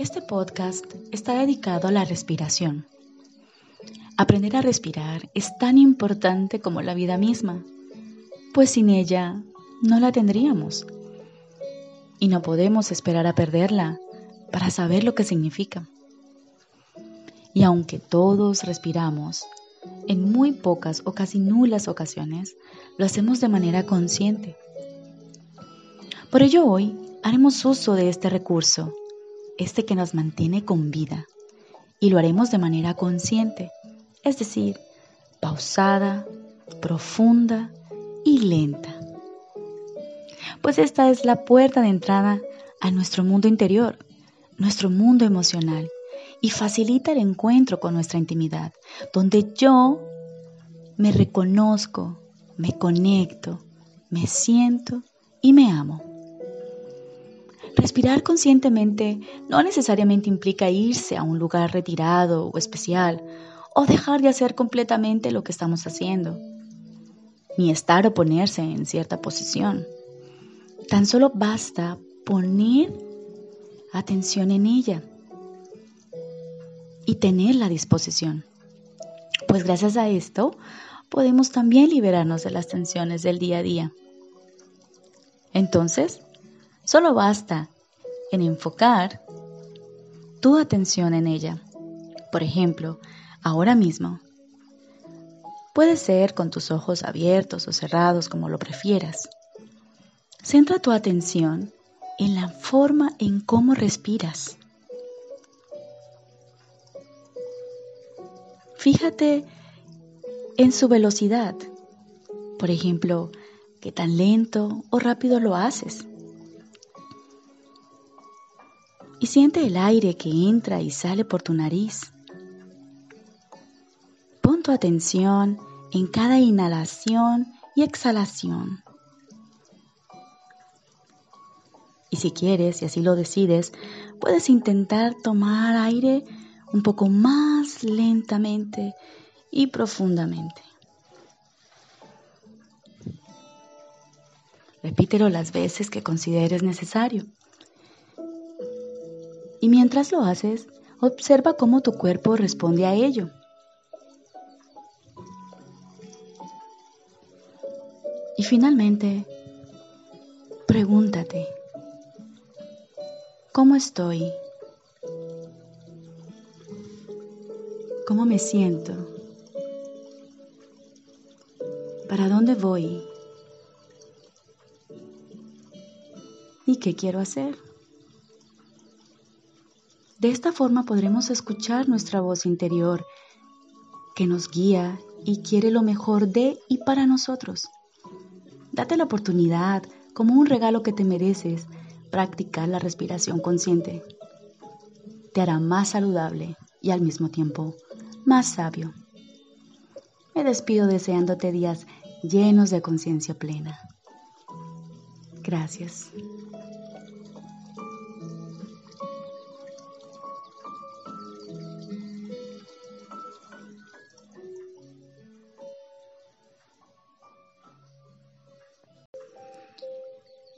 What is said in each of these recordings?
Este podcast está dedicado a la respiración. Aprender a respirar es tan importante como la vida misma, pues sin ella no la tendríamos. Y no podemos esperar a perderla para saber lo que significa. Y aunque todos respiramos, en muy pocas o casi nulas ocasiones lo hacemos de manera consciente. Por ello hoy haremos uso de este recurso, este que nos mantiene con vida, y lo haremos de manera consciente, es decir, pausada, profunda y lenta. Pues esta es la puerta de entrada a nuestro mundo interior, nuestro mundo emocional, y facilita el encuentro con nuestra intimidad, donde yo me reconozco, me conecto, me siento y me amo. Respirar conscientemente no necesariamente implica irse a un lugar retirado o especial o dejar de hacer completamente lo que estamos haciendo, ni estar o ponerse en cierta posición. Tan solo basta poner atención en ella y tener la disposición. Pues gracias a esto podemos también liberarnos de las tensiones del día a día. Entonces, solo basta en enfocar tu atención en ella. Por ejemplo, ahora mismo. Puede ser con tus ojos abiertos o cerrados, como lo prefieras. Centra tu atención en la forma en cómo respiras. Fíjate en su velocidad. Por ejemplo, qué tan lento o rápido lo haces. Y siente el aire que entra y sale por tu nariz. Pon tu atención en cada inhalación y exhalación. Y si quieres, y así lo decides, puedes intentar tomar aire un poco más lentamente y profundamente. Repítelo las veces que consideres necesario. Y mientras lo haces, observa cómo tu cuerpo responde a ello. Y finalmente, pregúntate, ¿cómo estoy? ¿Cómo me siento? ¿Para dónde voy? ¿Y qué quiero hacer? De esta forma podremos escuchar nuestra voz interior que nos guía y quiere lo mejor de y para nosotros. Date la oportunidad, como un regalo que te mereces, practicar la respiración consciente. Te hará más saludable y al mismo tiempo más sabio. Me despido deseándote días llenos de conciencia plena. Gracias.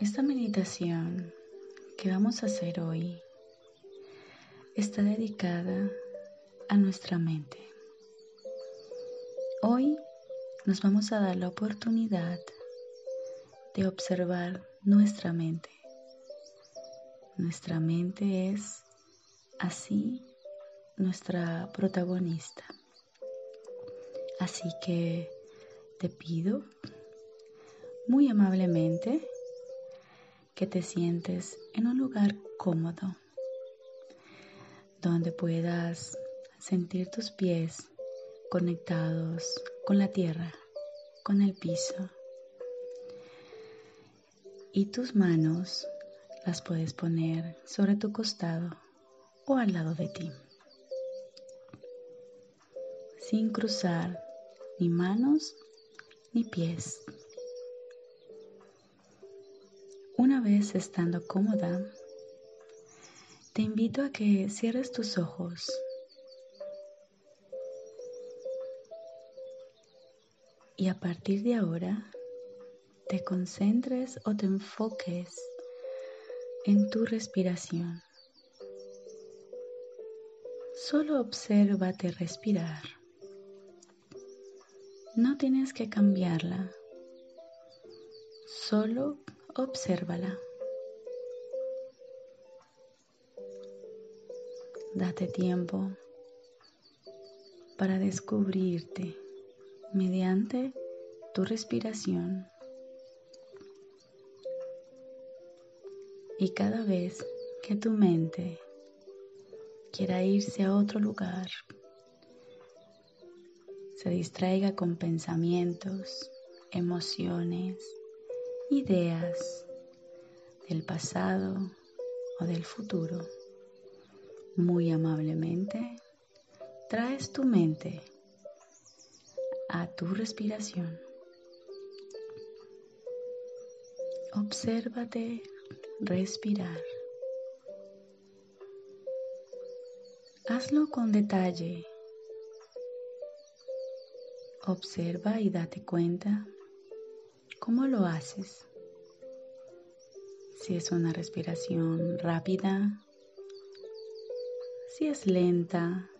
Esta meditación que vamos a hacer hoy está dedicada a nuestra mente. Hoy nos vamos a dar la oportunidad de observar nuestra mente. Nuestra mente es así nuestra protagonista. Así que te pido muy amablemente que te sientes en un lugar cómodo donde puedas sentir tus pies conectados con la tierra, con el piso. Y tus manos las puedes poner sobre tu costado o al lado de ti, sin cruzar ni manos ni pies. Una vez estando cómoda, te invito a que cierres tus ojos y a partir de ahora te concentres o te enfoques en tu respiración. Solo obsérvate respirar. No tienes que cambiarla. Solo obsérvala. Date tiempo para descubrirte mediante tu respiración. Y cada vez que tu mente quiera irse a otro lugar, se distraiga con pensamientos, emociones, ideas del pasado o del futuro, muy amablemente traes tu mente a tu respiración. Obsérvate respirar. Hazlo con detalle. Observa y date cuenta cómo lo haces. Si es una respiración rápida, si es lenta,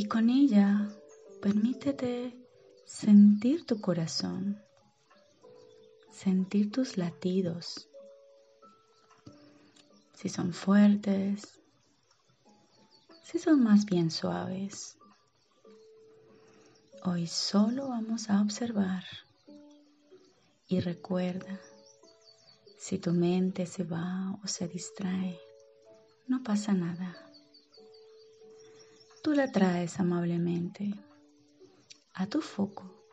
Y con ella permítete sentir tu corazón, sentir tus latidos, si son fuertes, si son más bien suaves. Hoy solo vamos a observar y recuerda, si tu mente se va o se distrae, no pasa nada tú la traes amablemente a tu foco,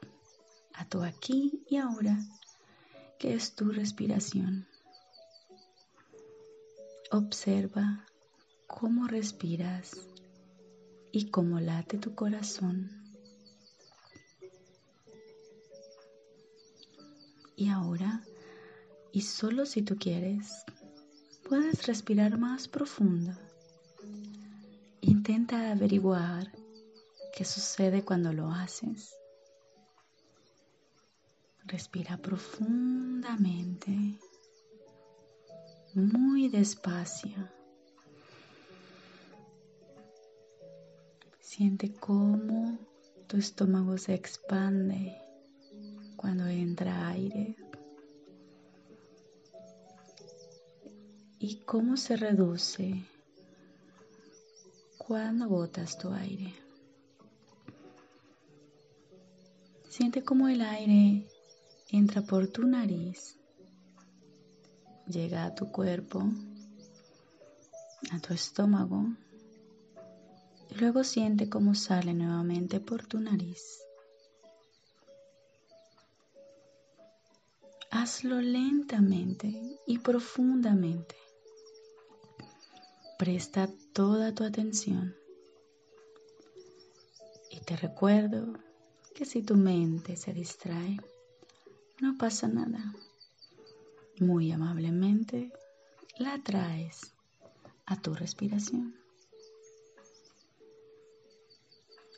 a tu aquí y ahora, que es tu respiración. Observa cómo respiras y cómo late tu corazón. Y ahora, y solo si tú quieres, puedes respirar más profundo Intenta averiguar qué sucede cuando lo haces. Respira profundamente, muy despacio. Siente cómo tu estómago se expande cuando entra aire y cómo se reduce cuando botas tu aire. Siente cómo el aire entra por tu nariz, llega a tu cuerpo, a tu estómago, y luego siente cómo sale nuevamente por tu nariz. Hazlo lentamente y profundamente. Presta toda tu atención. Y te recuerdo que si tu mente se distrae, no pasa nada. Muy amablemente la traes a tu respiración.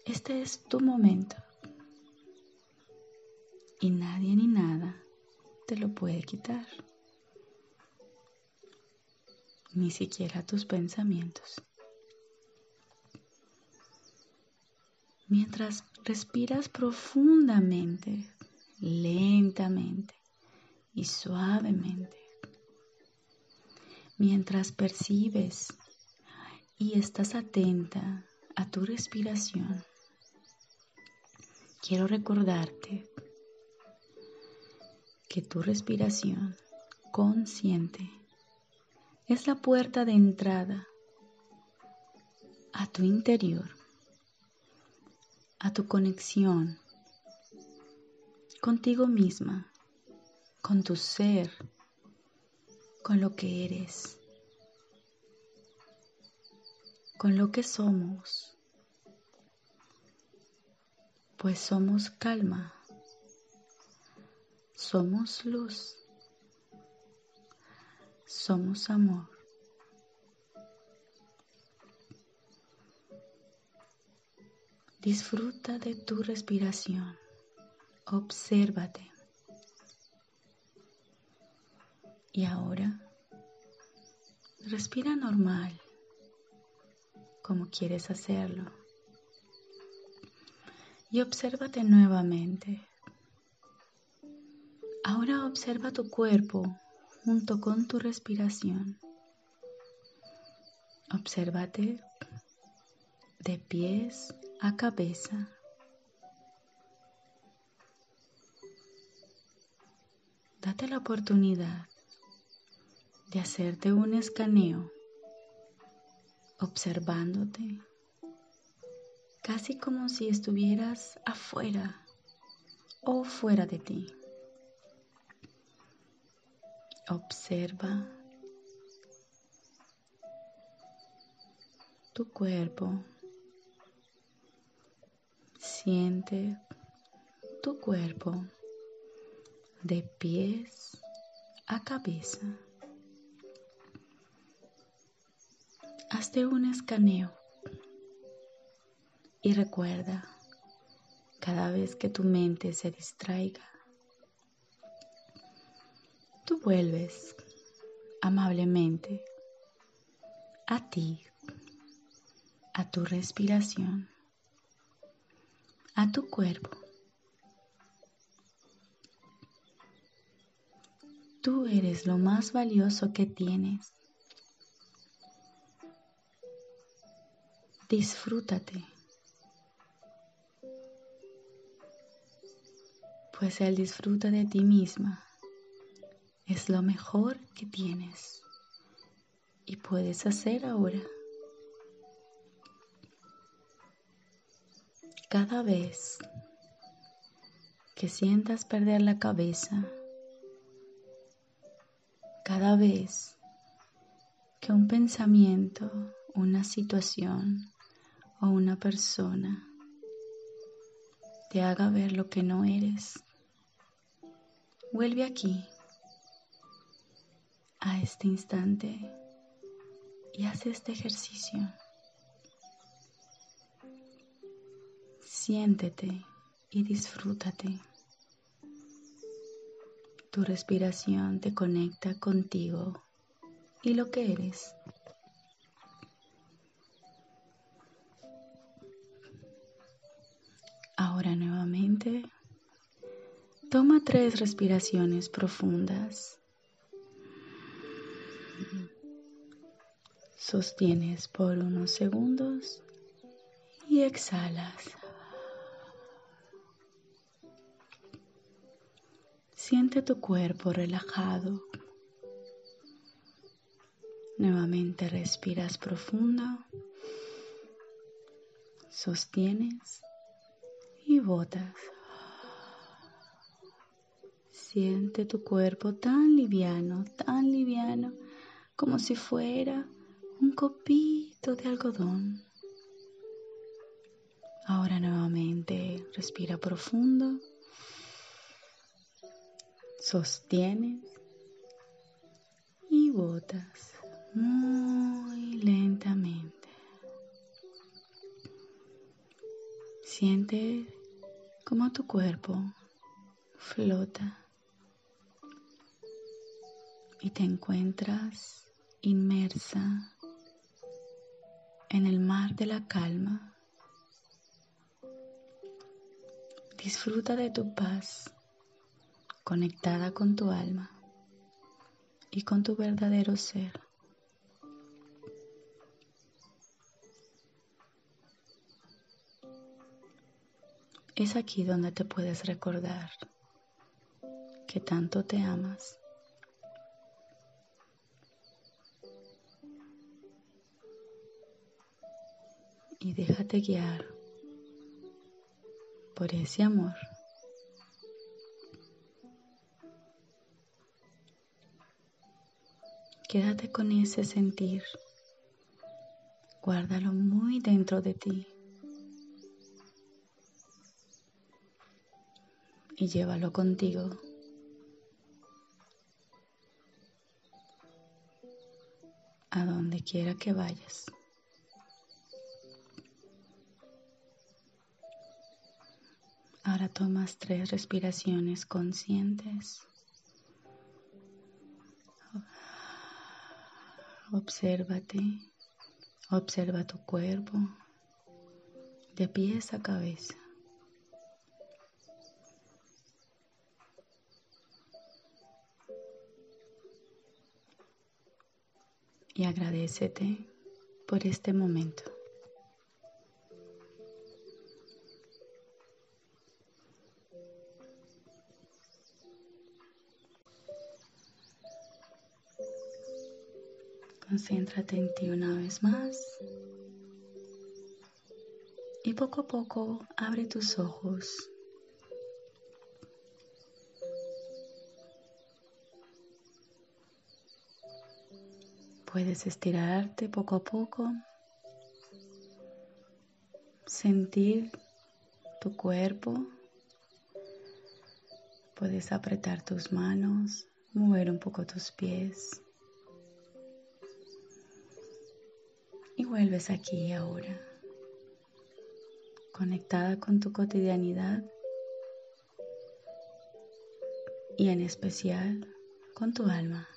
Este es tu momento y nadie ni nada te lo puede quitar ni siquiera tus pensamientos. Mientras respiras profundamente, lentamente y suavemente, mientras percibes y estás atenta a tu respiración, quiero recordarte que tu respiración consciente es la puerta de entrada a tu interior, a tu conexión contigo misma, con tu ser, con lo que eres, con lo que somos, pues somos calma, somos luz somos amor. Disfruta de tu respiración. Obsérvate. Y ahora, respira normal, como quieres hacerlo. Y obsérvate nuevamente. Observa tu cuerpo junto con tu respiración. Obsérvate de pies a cabeza. Date la oportunidad de hacerte un escaneo observándote, casi como si estuvieras afuera o fuera de ti. Observa tu cuerpo. Siente tu cuerpo de pies a cabeza. Hazte un escaneo y recuerda, cada vez que tu mente se distraiga, tú vuelves amablemente a ti, a tu respiración, a tu cuerpo. Tú eres lo más valioso que tienes. Disfrútate. Pues el disfruta de ti misma es lo mejor que tienes y puedes hacer ahora. Cada vez que sientas perder la cabeza, cada vez que un pensamiento, una situación o una persona te haga ver lo que no eres, vuelve aquí, a este instante y haz este ejercicio. Siéntete y disfrútate. Tu respiración te conecta contigo y lo que eres. Ahora nuevamente, toma tres respiraciones profundas. Sostienes por unos segundos y exhalas. Siente tu cuerpo relajado. Nuevamente respiras profundo. Sostienes y botas. Siente tu cuerpo tan liviano, tan como si fuera un copito de algodón. Ahora nuevamente respira profundo sostienes y botas muy lentamente. Siente como tu cuerpo flota y te encuentras inmersa en el mar de la calma. Disfruta de tu paz conectada con tu alma y con tu verdadero ser. Es aquí donde te puedes recordar que tanto te amas. Y déjate guiar por ese amor. Quédate con ese sentir. Guárdalo muy dentro de ti. Y llévalo contigo. A donde quiera que vayas. Ahora tomas tres respiraciones conscientes. Obsérvate, Observa tu cuerpo de pies a cabeza. Y agradecete por este momento. Concéntrate en ti una vez más. Y poco a poco abre tus ojos. Puedes estirarte poco a poco, sentir tu cuerpo, puedes apretar tus manos, mover un poco tus pies. Vuelves aquí y ahora, conectada con tu cotidianidad y en especial con tu alma.